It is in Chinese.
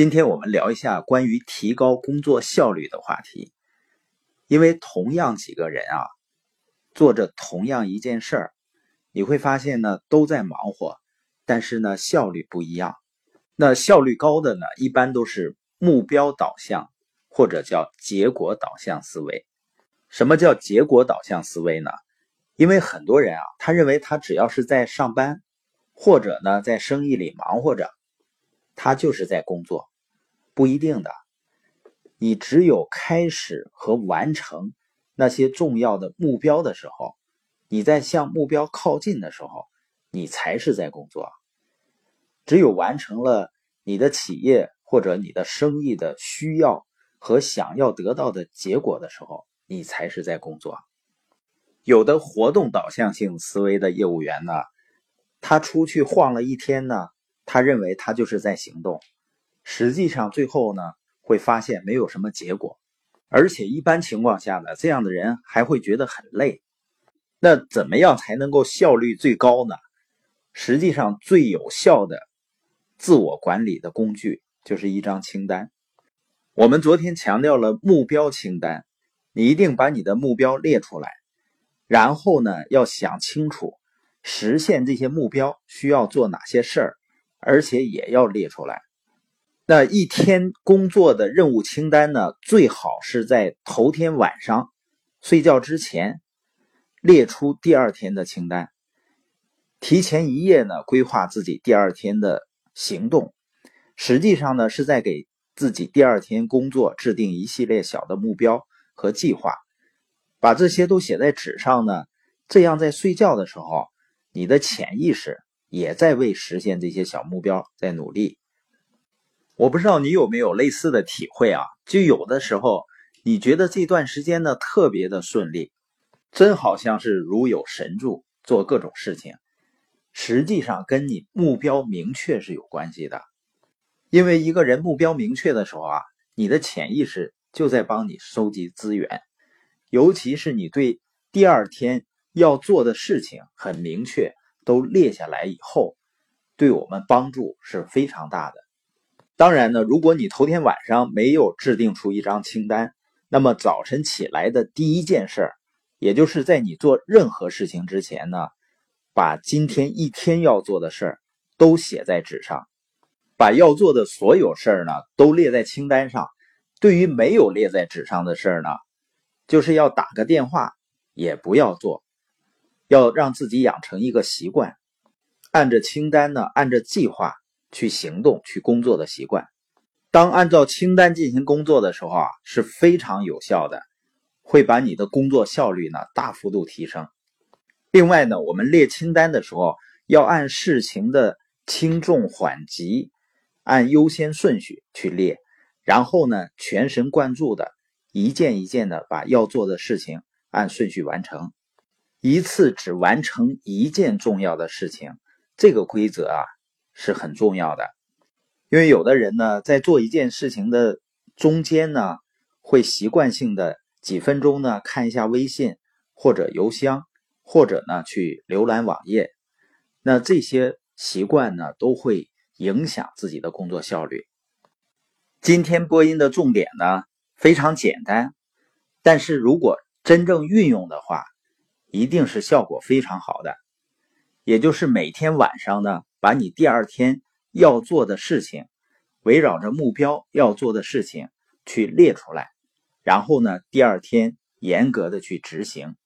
今天我们聊一下关于提高工作效率的话题。因为同样几个人啊，做着同样一件事儿，你会发现呢都在忙活，但是呢效率不一样。那效率高的呢，一般都是目标导向或者叫结果导向思维。什么叫结果导向思维呢？因为很多人啊，他认为他只要是在上班，或者呢在生意里忙活着。他就是在工作，不一定的。你只有开始和完成那些重要的目标的时候，你在向目标靠近的时候，你才是在工作。只有完成了你的企业或者你的生意的需要和想要得到的结果的时候，你才是在工作。有的活动导向性思维的业务员呢，他出去晃了一天呢。他认为他就是在行动，实际上最后呢会发现没有什么结果，而且一般情况下呢，这样的人还会觉得很累。那怎么样才能够效率最高呢？实际上最有效的自我管理的工具就是一张清单。我们昨天强调了目标清单，你一定把你的目标列出来，然后呢要想清楚实现这些目标需要做哪些事儿。而且也要列出来。那一天工作的任务清单呢，最好是在头天晚上睡觉之前列出第二天的清单。提前一夜呢，规划自己第二天的行动，实际上呢是在给自己第二天工作制定一系列小的目标和计划。把这些都写在纸上呢，这样在睡觉的时候，你的潜意识。也在为实现这些小目标在努力。我不知道你有没有类似的体会啊？就有的时候，你觉得这段时间呢特别的顺利，真好像是如有神助，做各种事情。实际上跟你目标明确是有关系的。因为一个人目标明确的时候啊，你的潜意识就在帮你收集资源，尤其是你对第二天要做的事情很明确。都列下来以后，对我们帮助是非常大的。当然呢，如果你头天晚上没有制定出一张清单，那么早晨起来的第一件事儿，也就是在你做任何事情之前呢，把今天一天要做的事儿都写在纸上，把要做的所有事儿呢都列在清单上。对于没有列在纸上的事儿呢，就是要打个电话也不要做。要让自己养成一个习惯，按着清单呢，按着计划去行动、去工作的习惯。当按照清单进行工作的时候啊，是非常有效的，会把你的工作效率呢大幅度提升。另外呢，我们列清单的时候要按事情的轻重缓急，按优先顺序去列，然后呢，全神贯注的一件一件的把要做的事情按顺序完成。一次只完成一件重要的事情，这个规则啊是很重要的。因为有的人呢，在做一件事情的中间呢，会习惯性的几分钟呢看一下微信或者邮箱，或者呢去浏览网页。那这些习惯呢，都会影响自己的工作效率。今天播音的重点呢非常简单，但是如果真正运用的话，一定是效果非常好的，也就是每天晚上呢，把你第二天要做的事情，围绕着目标要做的事情去列出来，然后呢，第二天严格的去执行。